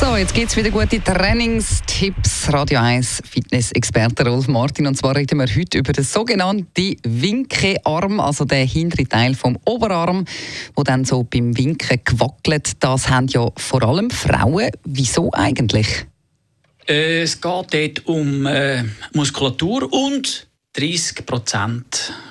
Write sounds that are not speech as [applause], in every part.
So, jetzt gibt es wieder gute Trainingstipps. Radio 1 Fitness-Experte Rolf Martin. Und zwar reden wir heute über den sogenannten Winkearm, also den hintere Teil vom Oberarm, wo dann so beim Winken gewackelt. Das haben ja vor allem Frauen. Wieso eigentlich? Äh, es geht dort um äh, Muskulatur und 30%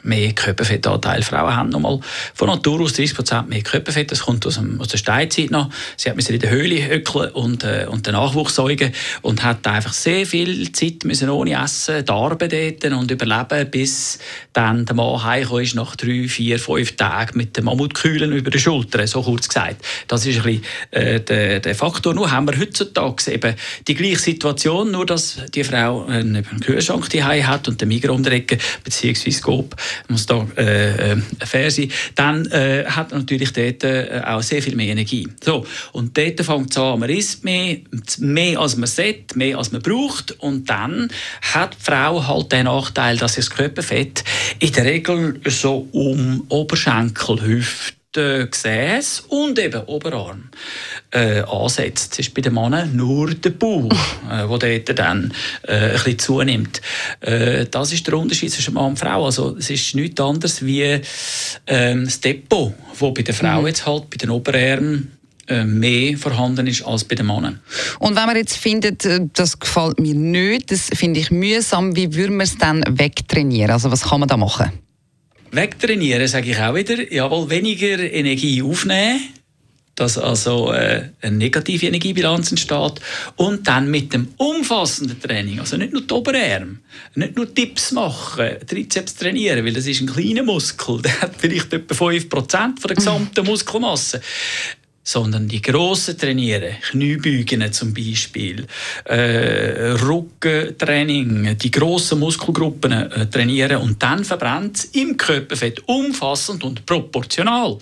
mehr Körperfettanteil. Frauen haben nochmal von Natur aus 30% mehr Körperfett. Das kommt aus, aus der Steinzeit noch. Sie hat in der Höhle höckeln und, äh, und den Nachwuchs säugen und hat einfach sehr viel Zeit müssen ohne Essen darben und überleben, bis dann der Mann heimgekommen ist nach drei, vier, fünf Tagen mit dem Mammutkühlen über den Schultern, so kurz gesagt. Das ist ein bisschen äh, der, der Faktor. Nur haben wir heutzutage eben die gleiche Situation, nur dass die Frau einen Kühlschrank daheim hat und den Migros Ecke, beziehungsweise Scope, muss da äh, äh, fair sein, dann äh, hat natürlich dort äh, auch sehr viel mehr Energie. So, und dort fängt es an, man isst mehr, mehr als man sollte, mehr als man braucht. Und dann hat die Frau halt den Nachteil, dass das Körperfett in der Regel so um Oberschenkel, Hüfte, Gesäß und eben Oberarm äh, ansetzt. Das ist bei den Männern nur der Bauch, [laughs] äh, dort dann äh, ein bisschen zunimmt. Äh, das ist der Unterschied zwischen Mann und Frau. Also es ist nichts anderes wie ähm, das Depot, wo bei der Frau mhm. jetzt halt bei den Oberarmen äh, mehr vorhanden ist als bei den Männern. Und wenn man jetzt findet, äh, das gefällt mir nicht, das finde ich mühsam, wie würde man es dann wegtrainieren? Also was kann man da machen? Wegtrainieren sage ich auch wieder, jawohl, weniger Energie aufnehmen, dass also äh, eine negative Energiebilanz entsteht. Und dann mit dem umfassenden Training, also nicht nur die Oberarme, nicht nur Tipps machen, Trizeps trainieren, weil das ist ein kleiner Muskel, [laughs] der hat vielleicht etwa 5% von der gesamten Muskelmasse sondern die grossen trainieren, Kniebeugen zum Beispiel, äh, Rückentraining, die grossen Muskelgruppen äh, trainieren und dann verbrennt im Körperfett umfassend und proportional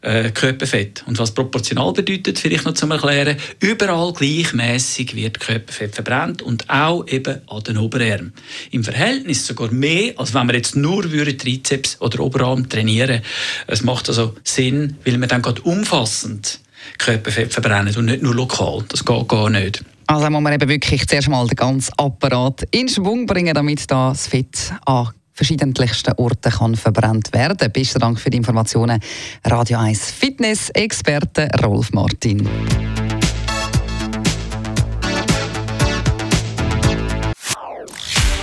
äh, Körperfett. Und was proportional bedeutet, vielleicht noch zum Erklären, überall gleichmäßig wird Körperfett verbrannt und auch eben an den Oberarmen. Im Verhältnis sogar mehr, als wenn wir jetzt nur Trizeps oder Oberarm trainieren. Es macht also Sinn, weil wir dann gerade umfassend Körperfett verbrennen und nicht nur lokal. Das geht gar nicht. Also muss man eben wirklich zuerst mal den ganzen Apparat in Schwung bringen, damit das Fett an verschiedensten Orten kann verbrannt werden. Besten Dank für die Informationen. Radio 1 Fitness-Experte Rolf Martin.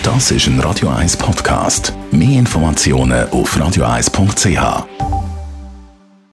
Das ist ein Radio 1 Podcast. Mehr Informationen auf radio1.ch.